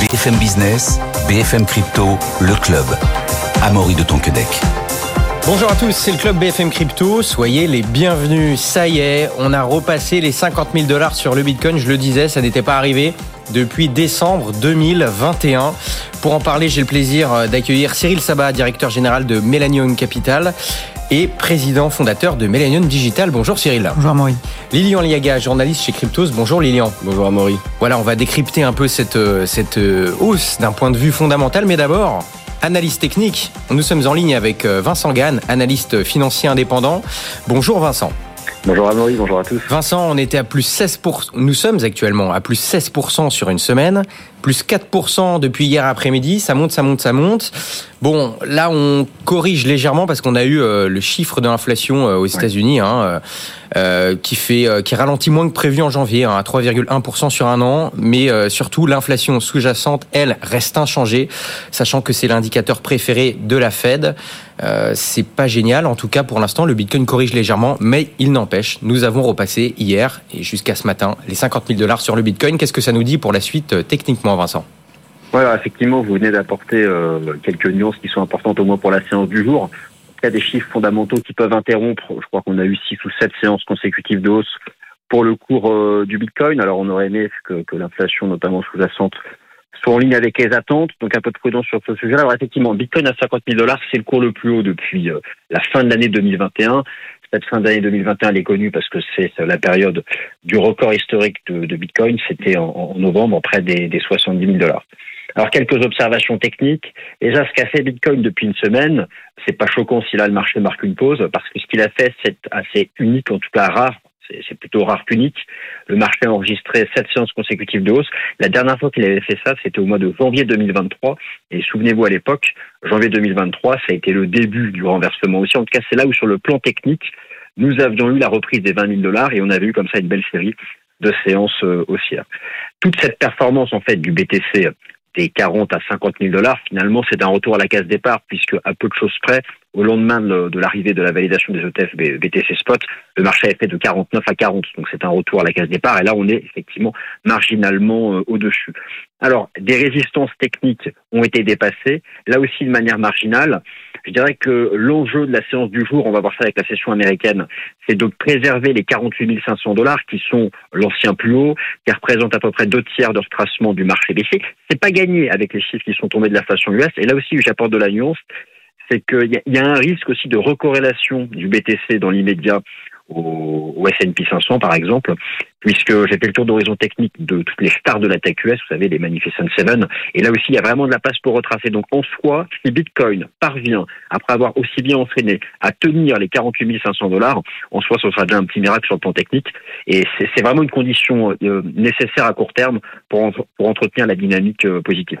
BFM Business, BFM Crypto, le club. Amaury de Tonquedec. Bonjour à tous, c'est le club BFM Crypto. Soyez les bienvenus. Ça y est, on a repassé les 50 000 dollars sur le Bitcoin. Je le disais, ça n'était pas arrivé depuis décembre 2021. Pour en parler, j'ai le plaisir euh, d'accueillir Cyril Sabat, directeur général de Millennium Capital et président fondateur de Millennium Digital. Bonjour Cyril. Bonjour Amaury. Lilian Liaga, journaliste chez Cryptos. Bonjour Lilian. Bonjour Amaury. Voilà, on va décrypter un peu cette, euh, cette euh, hausse d'un point de vue fondamental, mais d'abord, analyse technique. Nous sommes en ligne avec Vincent Gann, analyste financier indépendant. Bonjour Vincent. Bonjour Amaury, bonjour à tous. Vincent, on était à plus 16%, nous sommes actuellement à plus 16% sur une semaine, plus 4% depuis hier après-midi, ça monte, ça monte, ça monte. Bon, là on corrige légèrement parce qu'on a eu euh, le chiffre de l'inflation euh, aux États-Unis hein, euh, qui fait qui ralentit moins que prévu en janvier, hein, à 3,1% sur un an, mais surtout l'inflation sous-jacente, elle, reste inchangée, sachant que c'est l'indicateur préféré de la Fed. C'est pas génial, en tout cas pour l'instant, le Bitcoin corrige légèrement, mais il n'empêche, nous avons repassé hier et jusqu'à ce matin les 50 000 dollars sur le Bitcoin. Qu'est-ce que ça nous dit pour la suite techniquement, Vincent? Voilà, effectivement, vous venez d'apporter euh, quelques nuances qui sont importantes au moins pour la séance du jour. Il y a des chiffres fondamentaux qui peuvent interrompre. Je crois qu'on a eu six ou sept séances consécutives de hausse pour le cours euh, du Bitcoin. Alors on aurait aimé que, que l'inflation, notamment sous-jacente, soit en ligne avec les attentes. Donc un peu de prudence sur ce sujet-là. Alors effectivement, Bitcoin à 50 000 dollars, c'est le cours le plus haut depuis euh, la fin de l'année 2021. Cette fin d'année 2021, elle est connue parce que c'est la période du record historique de, Bitcoin. C'était en, en, novembre, près des, des 70 000 dollars. Alors quelques observations techniques. Déjà, ce qu'a fait Bitcoin depuis une semaine, c'est pas choquant si là le marché marque une pause, parce que ce qu'il a fait, c'est assez unique, en tout cas rare. C'est plutôt rare qu'unique. Le marché a enregistré sept séances consécutives de hausse. La dernière fois qu'il avait fait ça, c'était au mois de janvier 2023. Et souvenez-vous à l'époque, janvier 2023, ça a été le début du renversement aussi. En tout cas, c'est là où sur le plan technique, nous avions eu la reprise des 20 000 dollars et on avait eu comme ça une belle série de séances euh, haussières. Toute cette performance en fait du BTC des 40 à 50 000 dollars, finalement, c'est un retour à la case départ, puisque à peu de choses près, au lendemain de l'arrivée de la validation des ETF BTC Spot, le marché a fait de 49 à 40. Donc c'est un retour à la case départ. Et là, on est effectivement marginalement euh, au-dessus. Alors, des résistances techniques ont été dépassées, là aussi de manière marginale. Je dirais que l'enjeu de la séance du jour, on va voir ça avec la session américaine, c'est de préserver les 48 500 dollars qui sont l'ancien plus haut, qui représentent à peu près deux tiers de retracement du marché baissier. C'est pas gagné avec les chiffres qui sont tombés de l'inflation US. Et là aussi, j'apporte de la nuance, c'est qu'il y, a un risque aussi de recorrélation du BTC dans l'immédiat au, S&P 500 par exemple, puisque j'ai fait le tour d'horizon technique de toutes les stars de la tech US, vous savez, les Magnificent Seven, et là aussi il y a vraiment de la place pour retracer. Donc en soi, si Bitcoin parvient, après avoir aussi bien entraîné, à tenir les 48 500 dollars, en soi ce sera déjà un petit miracle sur le plan technique, et c'est vraiment une condition euh, nécessaire à court terme pour, pour entretenir la dynamique euh, positive.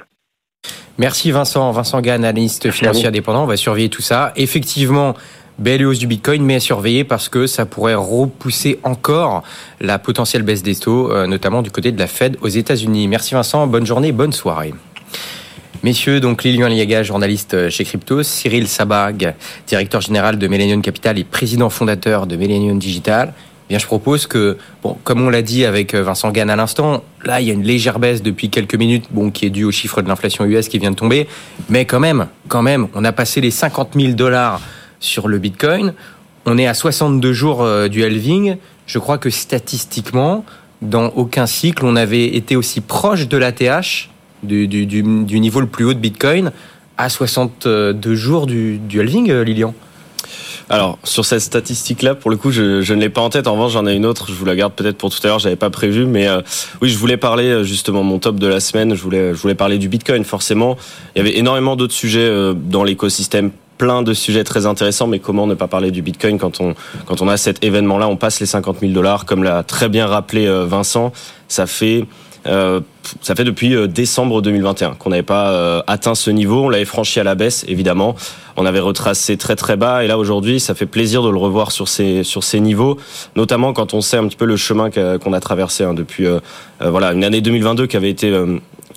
Merci Vincent. Vincent Gann, analyste financier indépendant. On va surveiller tout ça. Effectivement, belle hausse du Bitcoin, mais à surveiller parce que ça pourrait repousser encore la potentielle baisse des taux, euh, notamment du côté de la Fed aux États-Unis. Merci Vincent, bonne journée, bonne soirée. Messieurs, donc Lilian Liaga, journaliste chez Crypto, Cyril Sabag, directeur général de Millennium Capital et président fondateur de Millennium Digital. Eh bien, je propose que, bon, comme on l'a dit avec Vincent Gann à l'instant, là, il y a une légère baisse depuis quelques minutes, bon, qui est due au chiffre de l'inflation US qui vient de tomber, mais quand même, quand même, on a passé les 50 000 dollars sur le Bitcoin. On est à 62 jours euh, du halving. Je crois que statistiquement, dans aucun cycle, on avait été aussi proche de l'ATH, du, du, du, niveau le plus haut de Bitcoin, à 62 jours du, du halving, euh, Lilian. Alors sur cette statistique-là, pour le coup, je, je ne l'ai pas en tête. En revanche, j'en ai une autre. Je vous la garde peut-être pour tout à l'heure. J'avais pas prévu, mais euh, oui, je voulais parler justement mon top de la semaine. Je voulais, je voulais parler du Bitcoin. Forcément, il y avait énormément d'autres sujets dans l'écosystème plein de sujets très intéressants, mais comment ne pas parler du Bitcoin quand on, quand on a cet événement-là? On passe les 50 000 dollars, comme l'a très bien rappelé euh, Vincent. Ça fait euh, ça fait depuis euh, décembre 2021 qu'on n'avait pas atteint ce niveau. On l'avait franchi à la baisse, évidemment. On avait retracé très très bas, et là aujourd'hui, ça fait plaisir de le revoir sur ces sur ces niveaux, notamment quand on sait un petit peu le chemin qu'on a traversé hein, depuis voilà une année 2022 qui avait été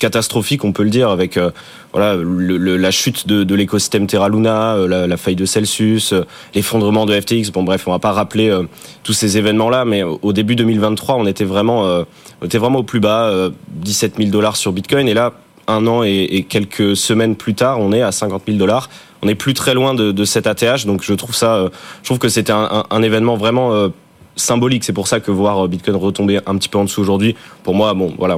catastrophique, on peut le dire, avec euh, voilà le, la chute de, de l'écosystème Terra Luna, euh, la, la, faille de Celsius, euh, l'effondrement de FTX. Bon bref, on va pas rappeler tous ces événements-là, mais au début 2023, on était vraiment, on était vraiment au plus bas, 17 000 dollars sur Bitcoin, et là un an et, quelques semaines plus tard, on est à 50 000 dollars. On est plus très loin de, de cet ATH, donc je trouve ça, je trouve que c'était un, un, événement vraiment symbolique. C'est pour ça que voir euh, Bitcoin retomber un petit peu en dessous aujourd'hui, pour moi, bon, voilà,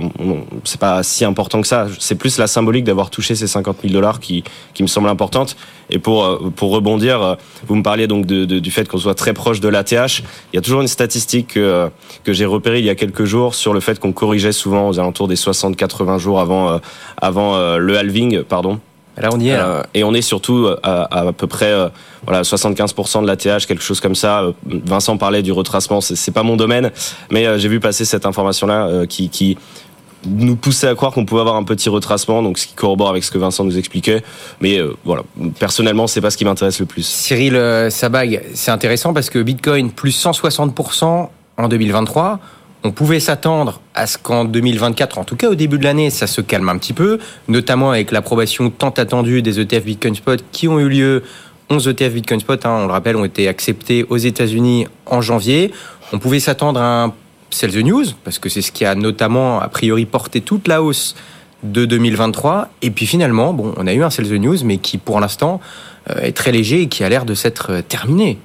c'est pas si important que ça. C'est plus la symbolique d'avoir touché ces 50 000 dollars qui, qui me semble importante. Et pour, euh, pour rebondir, euh, vous me parliez donc du fait qu'on soit très proche de l'ATH. Il y a toujours une statistique que, que j'ai repérée il y a quelques jours sur le fait qu'on corrigeait souvent aux alentours des 60-80 jours avant, avant le halving, pardon. Là, on y est. Euh, et on est surtout à, à, peu près euh, voilà 75% de l'ATH, quelque chose comme ça. Euh, Vincent parlait du retracement, c'est pas mon domaine, mais j'ai vu passer cette information-là qui, qui nous poussait à croire qu'on pouvait avoir un petit retracement, donc ce qui corrobore avec ce que Vincent nous expliquait. Mais voilà, personnellement, c'est pas ce qui m'intéresse le plus. Cyril Sabag, c'est intéressant parce que Bitcoin plus 160% en 2023 on pouvait s'attendre à ce qu'en 2024, en tout cas au début de l'année, ça se calme un petit peu, notamment avec l'approbation tant attendue des ETF Bitcoin Spot qui ont eu lieu. 11 ETF Bitcoin Spot, hein, on le rappelle, ont été acceptés aux États-Unis en janvier. On pouvait s'attendre à un Sell the News, parce que c'est ce qui a notamment, a priori, porté toute la hausse de 2023. Et puis finalement, bon, on a eu un Sell the News, mais qui pour l'instant euh, est très léger et qui a l'air de s'être euh, terminé.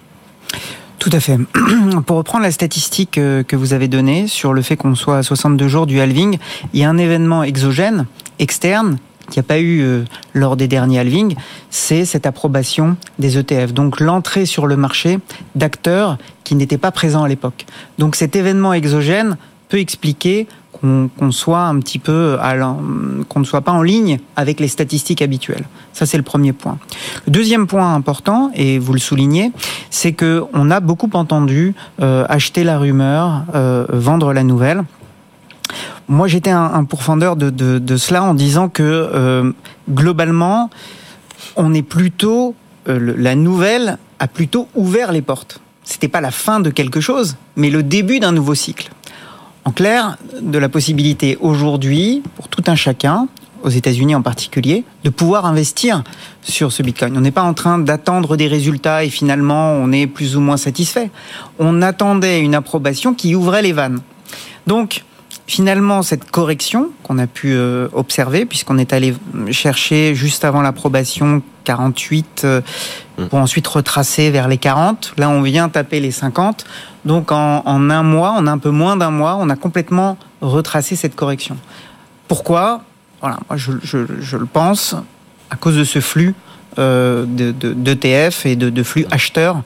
Tout à fait. Pour reprendre la statistique euh, que vous avez donnée sur le fait qu'on soit à 62 jours du halving, il y a un événement exogène, externe, qui n'y a pas eu euh, lors des derniers halvings, c'est cette approbation des ETF. Donc l'entrée sur le marché d'acteurs qui n'étaient pas présents à l'époque. Donc cet événement exogène peut expliquer qu'on soit un petit peu qu'on ne soit pas en ligne avec les statistiques habituelles. Ça c'est le premier point. Le deuxième point important et vous le soulignez, c'est que on a beaucoup entendu euh, acheter la rumeur, euh, vendre la nouvelle. Moi j'étais un, pourfendeur de, cela en disant que euh, globalement on est plutôt la nouvelle a plutôt ouvert les portes. C'était pas la fin de quelque chose, mais le début d'un nouveau cycle. En clair, de la possibilité aujourd'hui, pour tout un chacun, aux États-Unis en particulier, de pouvoir investir sur ce Bitcoin. On n'est pas en train d'attendre des résultats et finalement on est plus ou moins satisfait. On attendait une approbation qui ouvrait les vannes. Donc, finalement, cette correction qu'on a pu euh, observer, puisqu'on est allé chercher juste avant l'approbation 48 euh, mmh. pour ensuite retracer vers les 40, là on vient taper les 50. Donc en, un mois, en un peu moins d'un mois, on a complètement retracé cette correction. Pourquoi? Voilà, moi je, le pense à cause de ce flux euh, d'ETF et de, flux acheteurs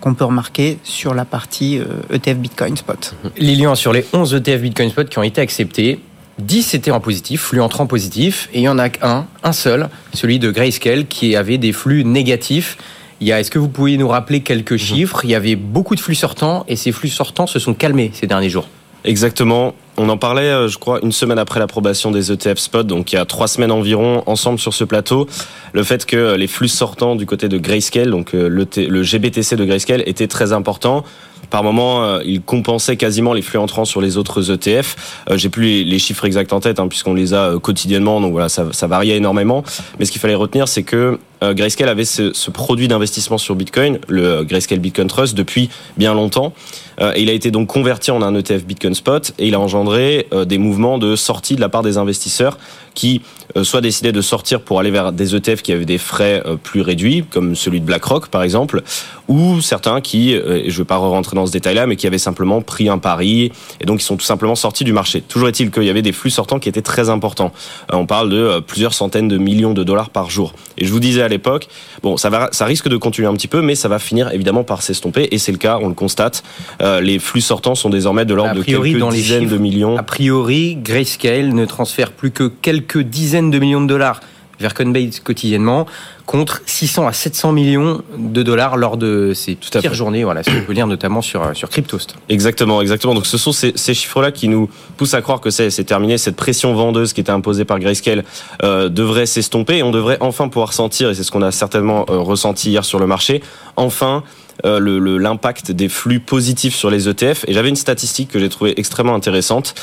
qu'on peut remarquer sur la partie ETF euh, e Bitcoin Spot. Lilian, sur les 11 ETF Bitcoin Spot qui ont été acceptés, 10 étaient en positif, flux entrant positif, et il y en a qu'un, un seul, celui de Grayscale, qui avait des flux négatifs. Est-ce que vous pouvez nous rappeler quelques mhm. chiffres? Il y avait beaucoup de flux sortants et ces flux sortants se sont calmés ces derniers jours. Exactement. On en parlait, euh, je crois, une semaine après l'approbation des ETF Spot, donc il y a trois semaines environ, ensemble sur ce plateau. Le fait que les flux sortants du côté de Grayscale, donc euh, le, GBTC de Grayscale, étaient très importants. Par moment, euh, il compensait quasiment les flux entrants sur les autres ETF. J'ai plus les, chiffres exacts en tête, hein, puisqu'on les a quotidiennement, donc voilà, ça, ça variait énormément. Mais ce qu'il fallait retenir, c'est que Grayscale avait ce, produit d'investissement sur Bitcoin, le Grayscale Bitcoin Trust, depuis bien longtemps. Euh, il a été donc converti en un ETF Bitcoin Spot et il a engendré euh, des mouvements de sortie de la part des investisseurs qui euh, soit décidaient de sortir pour aller vers des ETF qui avaient des frais plus réduits, comme celui de BlackRock par exemple, ou certains qui, et je ne vais pas rentrer dans ce détail-là, mais qui avaient simplement pris un pari et donc ils sont tout simplement sortis du marché. Toujours est-il qu'il y avait des flux sortants qui étaient très importants. On parle de plusieurs centaines de millions de dollars par jour. Et je vous disais à l'époque, bon, ça va, ça risque de continuer un petit peu, mais ça va finir évidemment par s'estomper et c'est le cas, on le constate. Euh, les flux sortants sont désormais de l'ordre de quelques dizaines de millions. A priori, Grayscale ne transfère plus que quelques dizaines de millions de dollars vers Coinbase quotidiennement, contre 600 à 700 millions de dollars lors de ces Tout pires journées. Voilà, ce qu'on peut lire notamment sur, sur Cryptost. Exactement, exactement. Donc ce sont ces, ces chiffres-là qui nous poussent à croire que c'est terminé. Cette pression vendeuse qui était imposée par Grayscale euh, devrait s'estomper et on devrait enfin pouvoir sentir, et c'est ce qu'on a certainement euh, ressenti hier sur le marché, enfin euh, l'impact des flux positifs sur les ETF. Et j'avais une statistique que j'ai trouvée extrêmement intéressante.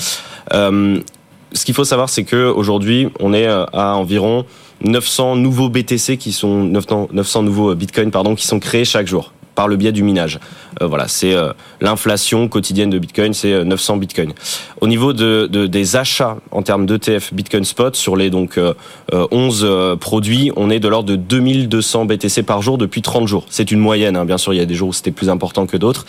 Euh, ce qu'il faut savoir, c'est que aujourd'hui, on est euh, à environ 900 nouveaux BTC qui sont 900, 900 nouveaux Bitcoin pardon qui sont créés chaque jour par le biais du minage. Euh, voilà, c'est euh, l'inflation quotidienne de Bitcoin, c'est 900 Bitcoin. Au niveau de, des achats en termes d'ETF Bitcoin Spot sur les donc 11 produits, on est de l'ordre de 2200 BTC par jour depuis 30 jours. C'est une moyenne, hein. bien sûr, il y a des jours où c'était plus important que d'autres.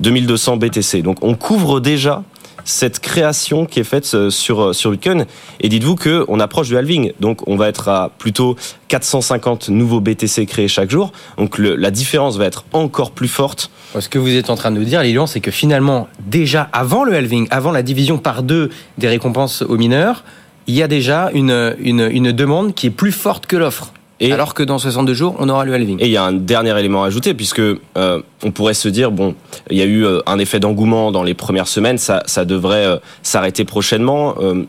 2200 BTC. Donc on couvre déjà cette création qui est faite euh, sur, euh, sur Bitcoin. Et dites-vous qu'on approche du halving. Donc, on va être à plutôt 450 nouveaux BTC créés chaque jour. Donc, la différence va être encore plus forte. Ce que vous êtes en train de nous dire, Lilian, c'est que finalement, déjà avant le halving, avant la division par deux des récompenses aux mineurs, il y a déjà une, une, une demande qui est plus forte que l'offre. Et alors que dans 62 jours, on aura le halving. Et il y a un dernier élément à ajouter, puisque euh, on pourrait se dire, bon, il y a eu euh, un effet d'engouement dans les premières semaines, ça, ça devrait euh, s'arrêter prochainement. Euh,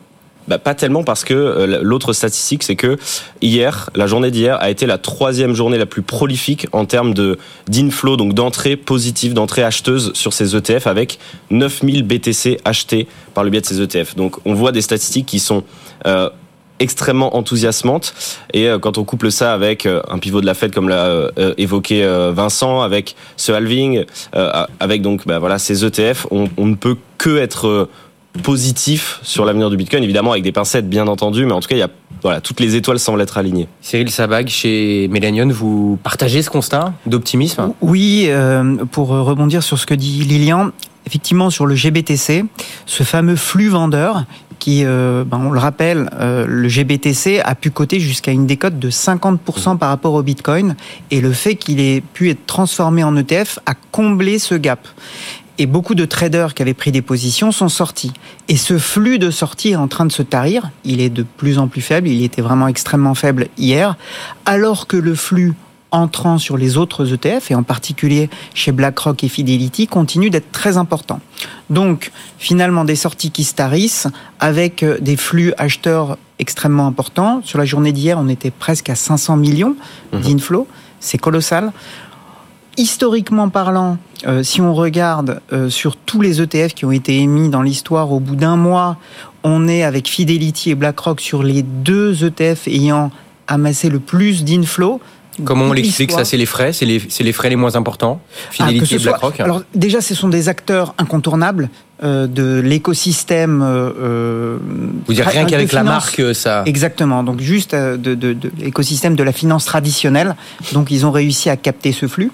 bah, pas tellement parce que l'autre statistique, c'est que hier, la journée d'hier a été la troisième journée la plus prolifique en termes de d'inflow, donc d'entrée positive, d'entrée acheteuse sur ces ETF, avec 9000 BTC achetés par le biais de ces ETF. Donc on voit des statistiques qui sont extrêmement enthousiasmante. Et euh, quand on couple ça avec euh, un pivot de la Fed, comme l'a euh, évoqué Vincent, avec ce halving, avec donc bah, voilà ces ETF, on, on ne peut que être positif sur l'avenir du Bitcoin, évidemment avec des pincettes bien entendu, mais en tout cas il y a voilà toutes les étoiles semblent être alignées. Cyril Sabag chez Millennium, vous partagez ce constat d'optimisme? Oui, pour rebondir sur ce que dit Lilian, effectivement sur le GBTC, ce fameux flux vendeur qui, euh, ben, on le rappelle, euh, le GBTC a pu coter jusqu'à une décote de 50% par rapport au Bitcoin, et le fait qu'il ait pu être transformé en ETF a comblé ce gap. Et beaucoup de traders qui avaient pris des positions sont sortis. Et ce flux de sortie est en train de se tarir. Il est de plus en plus faible. Il était vraiment extrêmement faible hier. Alors que le flux entrant sur les autres ETF, et en particulier chez BlackRock et Fidelity, continue d'être très important. Donc, finalement, des sorties qui starissent avec euh, des flux acheteurs extrêmement importants. Sur la journée d'hier, on était presque à 500 millions mhm. d'inflows. C'est colossal. Historiquement parlant, euh, si on regarde euh, sur tous les ETF qui ont été émis dans l'histoire, au bout d'un mois, on est avec Fidelity et BlackRock sur les deux ETF ayant amassé le plus d'inflows. Comment on l'explique ça C'est les frais C'est les, les, frais les moins importants Fidelity ah, et BlackRock Alors déjà, ce sont des acteurs incontournables. Euh, de l'écosystème. Euh, euh Vous dire rien qu'avec la marque, ça. Exactement. Donc juste de, de, de l'écosystème de la finance traditionnelle. Donc ils ont réussi à capter ce flux.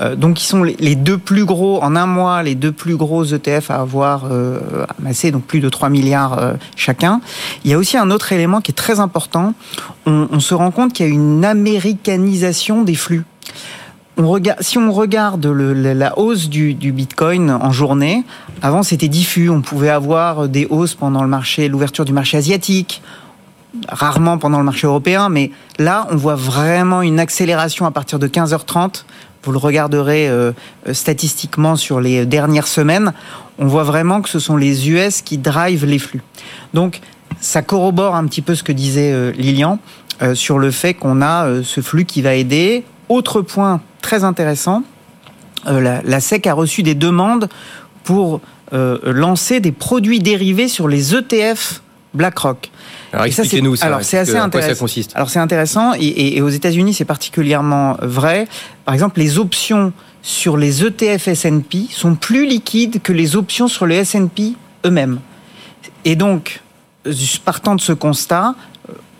Euh, donc ils sont les, deux plus gros en un mois, les deux plus gros ETF à avoir amassé donc plus de 3 milliards chacun. Il y a aussi un autre élément qui est très important. On, on se rend compte qu'il y a une américanisation des flux si on regarde la hausse du, Bitcoin en journée, avant c'était diffus, on pouvait avoir des hausses pendant le marché, l'ouverture du marché asiatique, rarement pendant le marché européen, mais là on voit vraiment une accélération à partir de 15h30. Vous le regarderez euh, statistiquement sur les dernières semaines, on voit vraiment que ce sont les US qui drivent les flux. Donc ça corrobore un petit peu ce que disait euh, Lilian euh, sur le fait qu'on a ce flux qui va aider. Autre point très intéressant. Euh, la, SEC a reçu des demandes pour euh, lancer des produits dérivés sur les ETF BlackRock. Alors expliquez-nous ça. Alors c'est assez intéressant. Ça consiste alors c'est intéressant et, aux États-Unis c'est particulièrement vrai. Par exemple, les options sur les ETF S&P sont plus liquides que les options sur les S&P eux-mêmes. Et donc, partant de ce constat,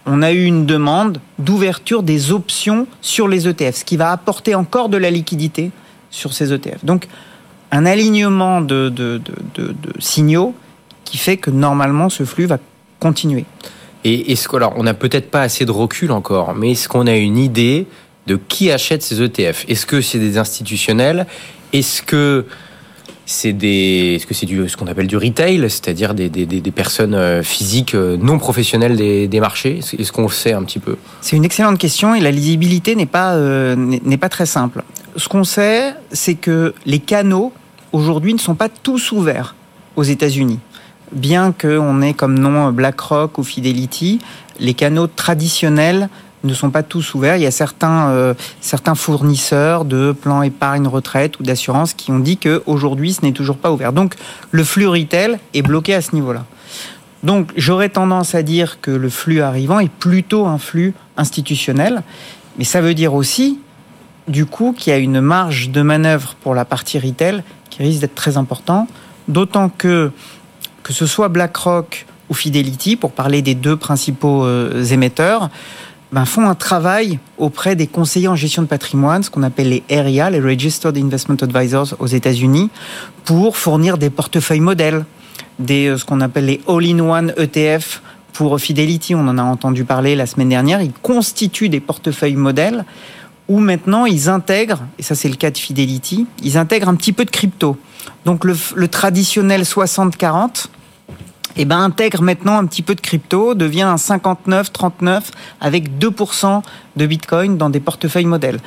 on a eu une demande d'ouverture des options sur les ETF, ce qui va apporter encore de la liquidité sur ces ETF. Donc, un alignement de, signaux qui fait que normalement ce flux va continuer. Et est-ce alors, on n'a peut-être pas assez de recul encore, mais est-ce qu'on a une idée de qui achète ces ETF Est-ce que c'est des institutionnels? Est-ce que c'est est-ce que c'est du, ce qu'on appelle du retail, c'est-à-dire des, des, des, personnes euh, physiques euh, non professionnelles des, des marchés Est-ce qu'on sait un petit peu? C'est une excellente question et la lisibilité n'est pas, euh, n'est pas très simple. Ce qu'on sait, c'est que les canaux aujourd'hui ne sont pas tous ouverts aux États-Unis. Bien qu'on ait comme nom BlackRock ou Fidelity, les canaux traditionnels ne sont pas tous ouverts. Il y a certains, euh, certains fournisseurs de plans épargne retraite ou d'assurance qui ont dit qu'aujourd'hui, ce n'est toujours pas ouvert. Donc, le flux retail est bloqué à ce niveau-là. Donc, j'aurais tendance à dire que le flux arrivant est plutôt un flux institutionnel. Mais ça veut dire aussi du coup qu'il y a une marge de manœuvre pour la partie retail qui risque d'être très important, d'autant que que ce soit BlackRock ou Fidelity, pour parler des deux principaux euh, émetteurs, ben, font un travail auprès des conseillers en gestion de patrimoine, ce qu'on appelle les RIA, les Registered Investment Advisors aux États-Unis, pour fournir des portefeuilles modèles, des, euh, ce qu'on appelle les all-in-one ETF pour Fidelity, on en a entendu parler la semaine dernière, ils constituent des portefeuilles modèles où maintenant ils intègrent, et ça c'est le cas de Fidelity, ils intègrent un petit peu de crypto. Donc le, le traditionnel 60-40, eh ben, intègre maintenant un petit peu de crypto, devient un 59-39 avec 2% de Bitcoin dans des portefeuilles modèles.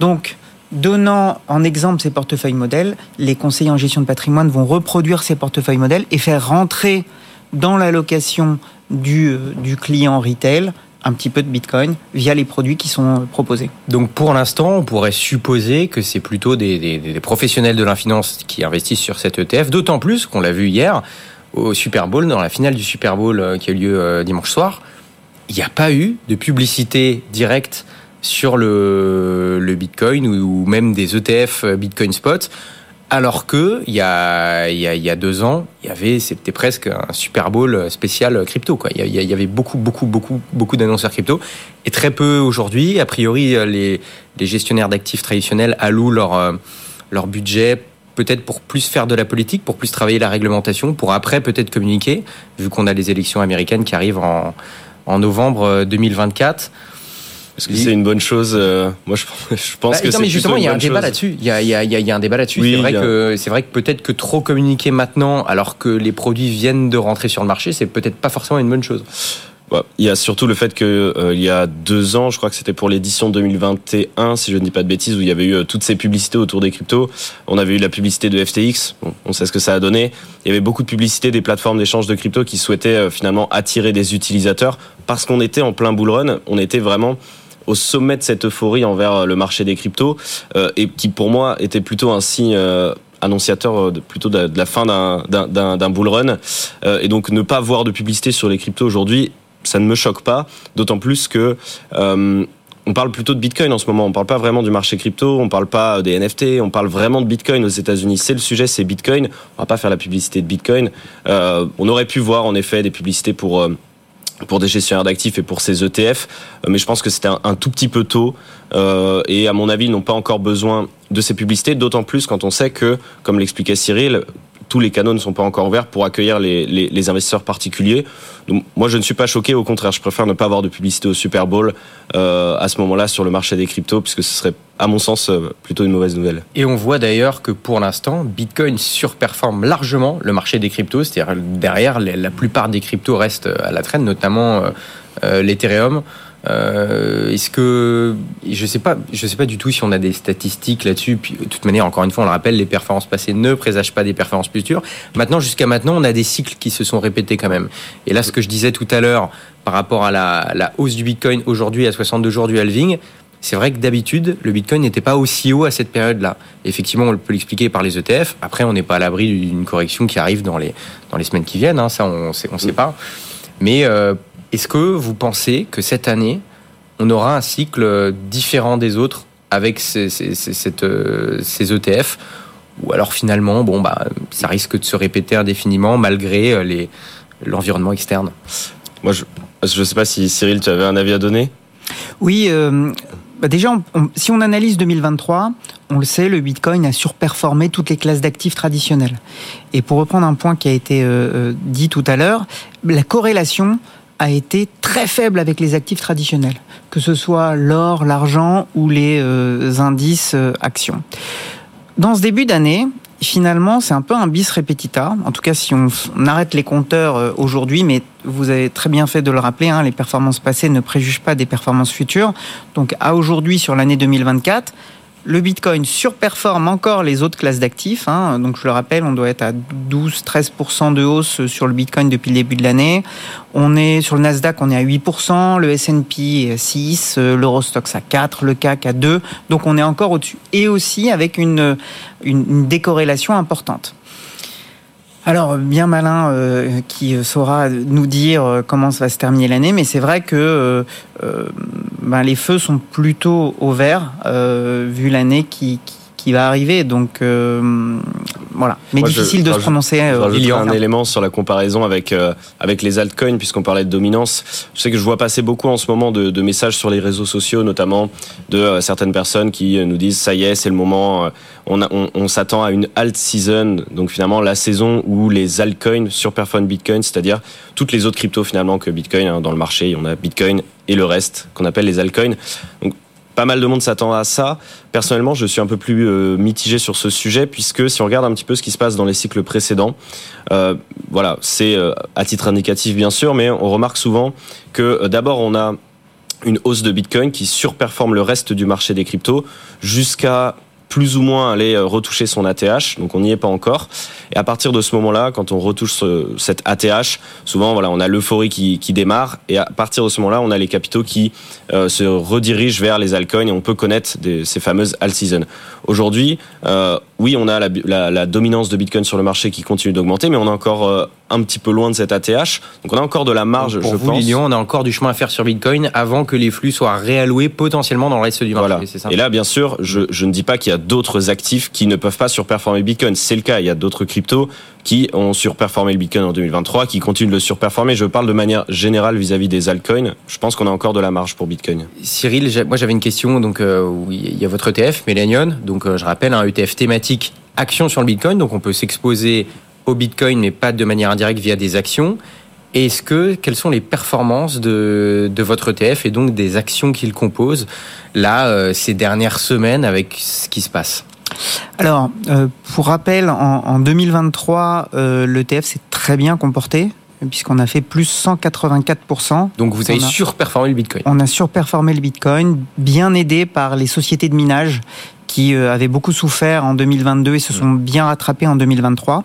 Donc, donnant en exemple ces portefeuilles modèles, les conseillers en gestion de patrimoine vont reproduire ces portefeuilles modèles et faire rentrer dans l'allocation du, euh, du client retail un petit peu de Bitcoin via les produits qui sont proposés. Donc pour l'instant, on pourrait supposer que c'est plutôt des professionnels de la finance qui investissent sur cet ETF, d'autant plus qu'on l'a vu hier, au Super Bowl, dans la finale du Super Bowl euh, qui a eu lieu euh, dimanche soir, il n'y a pas eu de publicité directe sur le, le Bitcoin ou, même des ETF euh, Bitcoin Spot. Alors que il y a, y a, y deux ans, il y avait, c'était presque un Super Bowl spécial crypto. Il, y avait beaucoup, beaucoup, beaucoup, beaucoup d'annonceurs crypto et très peu aujourd'hui. A priori, les, les gestionnaires d'actifs traditionnels allouent leur, leur budget peut-être pour plus faire de la politique, pour plus travailler la réglementation, pour après peut-être communiquer, vu qu'on a les élections américaines qui arrivent en, en novembre 2024. Est-ce que c'est une bonne chose euh, Moi, je, pense bah, que c'est justement, il y a un débat là-dessus. Il y a, il y a, il y a un débat là-dessus. Oui, c'est vrai a... que c'est vrai que peut-être que trop communiquer maintenant, alors que les produits viennent de rentrer sur le marché, c'est peut-être pas forcément une bonne chose. Il y a surtout le fait que euh, y a deux ans, je crois que c'était pour l'édition 2021, si je ne dis pas de bêtises, où il y avait eu euh, toutes ces publicités autour des cryptos. On avait eu la publicité de FTX, on sait ce que ça a donné. Il y avait beaucoup de publicités des plateformes d'échange de crypto qui souhaitaient euh, finalement attirer des utilisateurs parce qu'on était en plein bull run, on était vraiment au sommet de cette euphorie envers le marché des cryptos et qui pour moi était plutôt un signe annonciateur de, plutôt de, la fin d'un bull run et donc ne pas voir de publicité sur les cryptos aujourd'hui ça ne me choque pas, d'autant plus que euh, on parle plutôt de Bitcoin en ce moment. On parle pas vraiment du marché crypto, on parle pas des NFT, on parle vraiment de Bitcoin aux États-Unis. C'est le sujet, c'est Bitcoin. On va pas faire la publicité de Bitcoin. Euh, on aurait pu voir en effet des publicités pour euh, pour des gestionnaires d'actifs et pour ces ETF, mais je pense que c'était un, tout petit peu tôt. Euh, et à mon avis, ils n'ont pas encore besoin de ces publicités, d'autant plus quand on sait que, comme l'expliquait Cyril, tous les canaux ne sont pas encore ouverts pour accueillir les, investisseurs particuliers. Moi, je ne suis pas choqué. Au contraire, je préfère ne pas avoir de publicité au Super Bowl euh, à ce moment-là sur le marché des cryptos, puisque ce serait, à mon sens, euh, plutôt une mauvaise nouvelle. Et on voit d'ailleurs que pour l'instant, Bitcoin surperforme largement le marché des cryptos. C'est-à-dire derrière, la plupart des cryptos restent à la traîne, notamment euh, l'Ethereum. Euh, Est-ce que je sais pas, je sais pas du tout si on a des statistiques là-dessus. Puis de toute manière, encore une fois, on le rappelle, les performances passées ne présagent pas des performances futures. Maintenant, jusqu'à maintenant, on a des cycles qui se sont répétés quand même. Et là, ce que je disais tout à l'heure par rapport à la, la hausse du Bitcoin aujourd'hui à 62 jours du halving, c'est vrai que d'habitude, le Bitcoin n'était pas aussi haut à cette période-là. Effectivement, on peut l'expliquer par les ETF. Après, on n'est pas à l'abri d'une correction qui arrive dans les, dans les semaines qui viennent. Hein. Ça, on on sait pas. Mais euh, est-ce que vous pensez que cette année, on aura un cycle différent des autres avec ces, ces, ces, ces ETF ou alors finalement, bon, bah, ça risque de se répéter indéfiniment malgré les, l'environnement externe? Moi, je ne sais pas si Cyril, tu avais un avis à donner? Oui, euh, bah déjà, on, on, si on analyse 2023, on le sait, le Bitcoin a surperformé toutes les classes d'actifs traditionnelles. Et pour reprendre un point qui a été euh, dit tout à l'heure, la corrélation a été très faible avec les actifs traditionnels, que ce soit l'or, l'argent ou les euh, indices euh, actions. Dans ce début d'année, finalement, c'est un peu un bis repetita. En tout cas, si on, arrête les compteurs euh, aujourd'hui, mais vous avez très bien fait de le rappeler, hein, les performances passées ne préjugent pas des performances futures. Donc, à aujourd'hui, sur l'année 2024, le Bitcoin surperforme encore les autres classes d'actifs. Hein. Donc je le rappelle, on doit être à 12-13% de hausse sur le Bitcoin depuis le début de l'année. On est sur le Nasdaq, on est à 8%, le S&P est à 6, l'Eurostox à 4, le CAC à 2. Donc on est encore au-dessus. Et aussi avec une, une, une décorrélation importante. Alors, bien malin euh, qui saura nous dire comment ça va se terminer l'année, mais c'est vrai que euh, ben, les feux sont plutôt au vert, vu l'année qui, qui va arriver. Donc euh, voilà, mais difficile de se prononcer. Euh, il y a un élément sur la comparaison avec euh, avec les altcoins puisqu'on parlait de dominance. Je sais que je vois passer beaucoup en ce moment de, de messages sur les réseaux sociaux, notamment de euh, certaines personnes qui nous disent ça y est, c'est le moment. on, on, on s'attend à une alt season, donc finalement la saison où les altcoins surperforment Bitcoin, c'est-à-dire toutes les autres cryptos finalement que Bitcoin hein, dans le marché. On a Bitcoin et le reste qu'on appelle les altcoins. Donc pas mal de monde s'attend à ça. Personnellement, je suis un peu plus euh, mitigé sur ce sujet puisque si on regarde un petit peu ce qui se passe dans les cycles précédents, euh, voilà, c'est euh, à titre indicatif bien sûr, mais on remarque souvent que d'abord on a une hausse de Bitcoin qui surperforme le reste du marché des cryptos jusqu'à plus ou moins aller euh, retoucher son ATH, donc on n'y est pas encore. Et à partir de ce moment-là, quand on retouche ce, cette ATH, souvent voilà, on a l'euphorie qui, démarre, et à partir de ce moment-là, on a les capitaux qui euh, se redirigent vers les altcoins et on peut connaître ces fameuses alt season. Aujourd'hui, euh, oui, on a la, la, la, dominance de Bitcoin sur le marché qui continue d'augmenter, mais on est encore euh, un petit peu loin de cette ATH. Donc on a encore de la marge, pour je vous, pense. on a encore du chemin à faire sur Bitcoin avant que les flux soient réalloués potentiellement dans le reste du marché. Voilà. Ça et là, bien sûr, je, je ne dis pas qu'il y a d'autres actifs qui ne peuvent pas surperformer Bitcoin. C'est le cas. Il y a d'autres cryptos qui ont surperformé le Bitcoin en 2023, qui continuent de le surperformer. Je parle de manière générale vis-à-vis des altcoins. Je pense qu'on a encore de la marge pour Bitcoin. Cyril, moi j'avais une question. Donc, euh, il y a votre ETF, Mélanion. Donc, euh, je rappelle, un ETF thématique action sur le Bitcoin. Donc, on peut s'exposer au Bitcoin, mais pas de manière indirecte via des actions. Est-ce que quelles sont les performances de, de votre ETF et donc des actions qu'il compose là euh, ces dernières semaines avec ce qui se passe? Alors, euh, pour rappel, en, en 2023, euh, l'ETF s'est très bien comporté puisqu'on a fait plus 184%. Donc vous avez a, surperformé le Bitcoin. On a surperformé le Bitcoin, bien aidé par les sociétés de minage qui euh, avaient beaucoup souffert en 2022 et se sont bien rattrapées en 2023.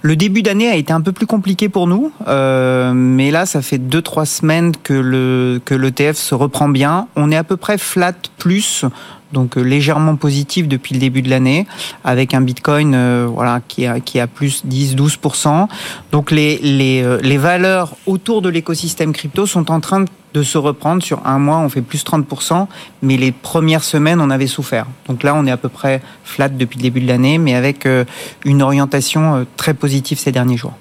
Le début d'année a été un peu plus compliqué pour nous, euh, mais là, ça fait 2-3 semaines que le que l'ETF se reprend bien. On est à peu près flat plus donc euh, légèrement positif depuis le début de l'année, avec un Bitcoin euh, voilà qui a qui a plus 10-12%. Donc les les euh, les valeurs autour de l'écosystème crypto sont en train de se reprendre. Sur un mois, on fait plus 30%, mais les premières semaines, on avait souffert. Donc là, on est à peu près flat depuis le début de l'année, mais avec euh, une orientation très positive ces derniers jours.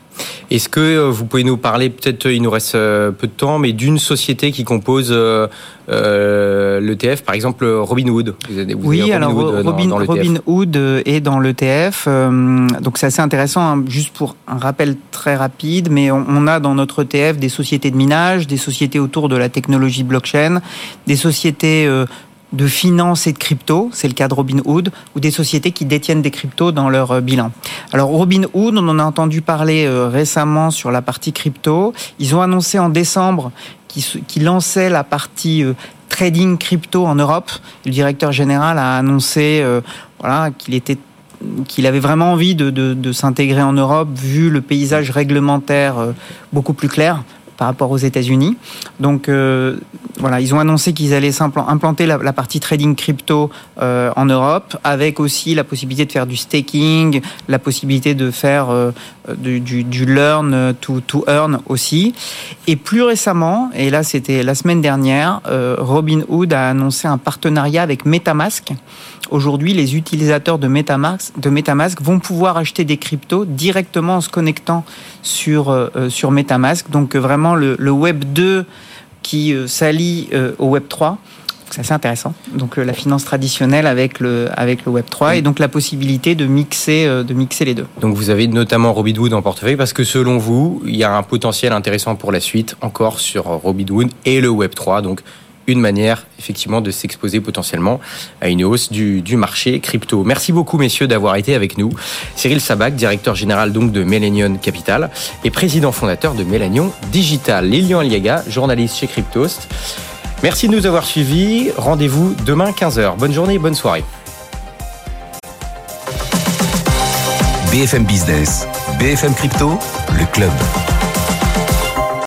Est-ce que euh, vous pouvez nous parler, peut-être il nous reste peu de temps, mais d'une société qui compose euh, l'ETF, par exemple Robinhood vous avez, vous Oui, alors Robin, dans, dans Robinhood est dans l'ETF. donc c'est assez intéressant, hein, juste pour un rappel très rapide, mais on, on, a dans notre ETF des sociétés de minage, des sociétés autour de la technologie blockchain, des sociétés de finance et de crypto, c'est le cas de Robinhood, ou des sociétés qui détiennent des cryptos dans leur euh, bilan. Alors Robinhood, on en a entendu parler euh, récemment sur la partie crypto. Ils ont annoncé en décembre qu'ils lançaient la partie euh, trading crypto en Europe. Le directeur général a annoncé voilà, qu'il était qu'il avait vraiment envie de, s'intégrer en Europe vu le paysage réglementaire beaucoup plus clair par rapport aux États-Unis. Donc euh, voilà, ils ont annoncé qu'ils allaient implanter la, partie trading crypto euh, en Europe, avec aussi la possibilité de faire du staking, la possibilité de faire euh, du, du, du, learn to, to, earn aussi. Et plus récemment, et là c'était la semaine dernière, euh, Robinhood a annoncé un partenariat avec MetaMask. Aujourd'hui, les utilisateurs de MetaMask, de MetaMask vont pouvoir acheter des cryptos directement en se connectant sur, euh, sur MetaMask. Donc vraiment le, Web 2 qui euh, s'allie euh, au Web 3. C'est assez intéressant. Donc la finance traditionnelle avec le avec le Web 3 et donc la possibilité de mixer de mixer les deux. Donc vous avez notamment Robinhood en portefeuille parce que selon vous, il y a un potentiel intéressant pour la suite encore sur Robinhood et le Web 3. Donc une manière effectivement de s'exposer potentiellement à une hausse du, du, marché crypto. Merci beaucoup messieurs d'avoir été avec nous. Cyril Sabac, directeur général donc de Mélanion Capital et président fondateur de Mélanion Digital. Lilian Aliaga, journaliste chez Cryptost. Merci de nous avoir suivis. Rendez-vous demain 15h. Bonne journée bonne soirée. BFM Business, BFM Crypto, le club.